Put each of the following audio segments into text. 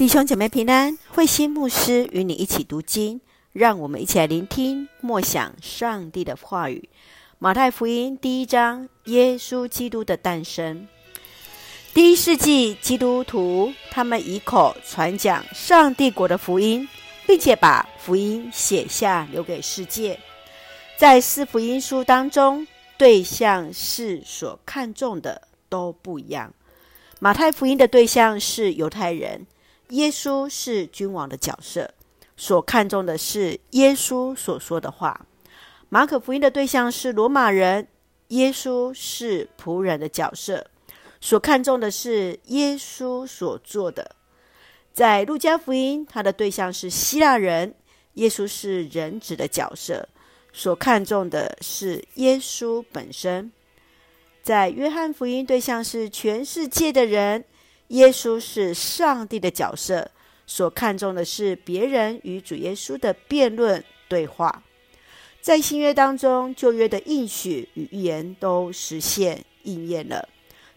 弟兄姐妹平安，慧心牧师与你一起读经，让我们一起来聆听默想上帝的话语。马太福音第一章，耶稣基督的诞生。第一世纪基督徒，他们以口传讲上帝国的福音，并且把福音写下，留给世界。在四福音书当中，对象是所看重的都不一样。马太福音的对象是犹太人。耶稣是君王的角色，所看重的是耶稣所说的话。马可福音的对象是罗马人，耶稣是仆人的角色，所看重的是耶稣所做的。在路加福音，他的对象是希腊人，耶稣是人子的角色，所看重的是耶稣本身。在约翰福音，对象是全世界的人。耶稣是上帝的角色，所看重的是别人与主耶稣的辩论对话。在新约当中，旧约的应许与预言都实现应验了。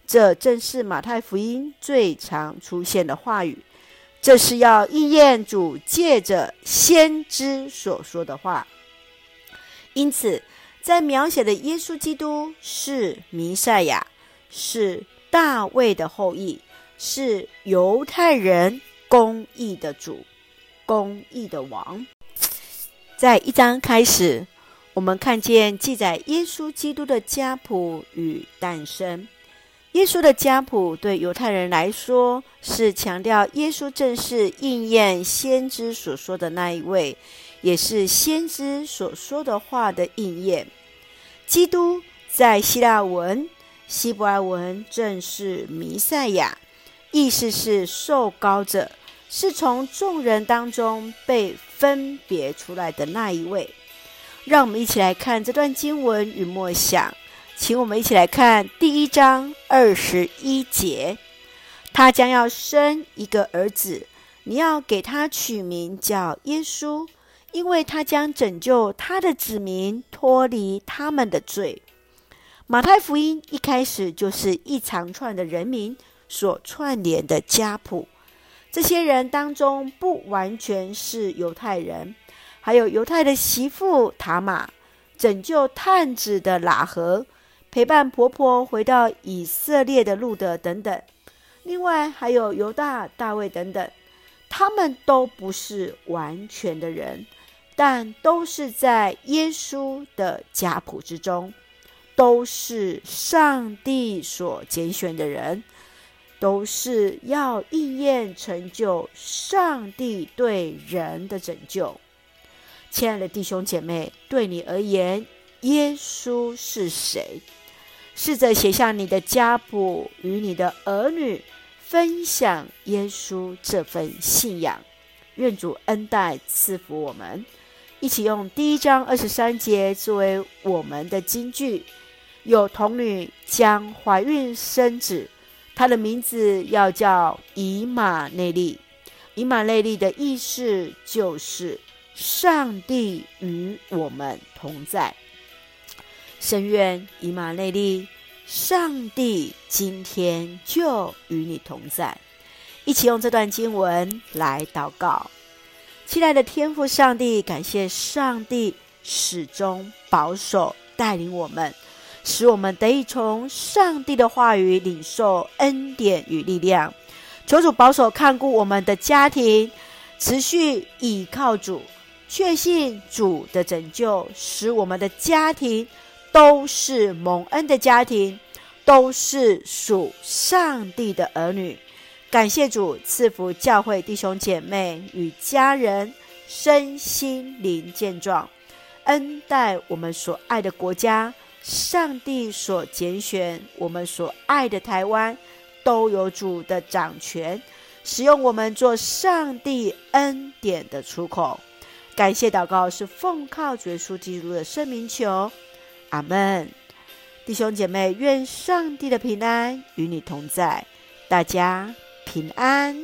这正是马太福音最常出现的话语。这是要应验主借着先知所说的话。因此，在描写的耶稣基督是弥赛亚，是大卫的后裔。是犹太人公义的主，公义的王。在一章开始，我们看见记载耶稣基督的家谱与诞生。耶稣的家谱对犹太人来说，是强调耶稣正是应验先知所说的那一位，也是先知所说的话的应验。基督在希腊文、希伯来文正是弥赛亚。意思是受高者，是从众人当中被分别出来的那一位。让我们一起来看这段经文与默想，请我们一起来看第一章二十一节：他将要生一个儿子，你要给他取名叫耶稣，因为他将拯救他的子民脱离他们的罪。马太福音一开始就是一长串的人名。所串联的家谱，这些人当中不完全是犹太人，还有犹太的媳妇塔玛，拯救探子的喇合，陪伴婆婆回到以色列的路得等等。另外还有犹大、大卫等等，他们都不是完全的人，但都是在耶稣的家谱之中，都是上帝所拣选的人。都是要应验成就上帝对人的拯救。亲爱的弟兄姐妹，对你而言，耶稣是谁？试着写下你的家谱，与你的儿女分享耶稣这份信仰。愿主恩待赐福我们，一起用第一章二十三节作为我们的金句：有童女将怀孕生子。他的名字要叫以马内利，以马内利的意思就是上帝与我们同在。深愿以马内利，上帝今天就与你同在。一起用这段经文来祷告。亲爱的天父上帝，感谢上帝始终保守带领我们。使我们得以从上帝的话语领受恩典与力量。求主保守看顾我们的家庭，持续倚靠主，确信主的拯救，使我们的家庭都是蒙恩的家庭，都是属上帝的儿女。感谢主赐福教会弟兄姐妹与家人身心灵健壮，恩待我们所爱的国家。上帝所拣选，我们所爱的台湾，都有主的掌权，使用我们做上帝恩典的出口。感谢祷告是奉靠主耶稣基督的圣名求，阿门。弟兄姐妹，愿上帝的平安与你同在，大家平安。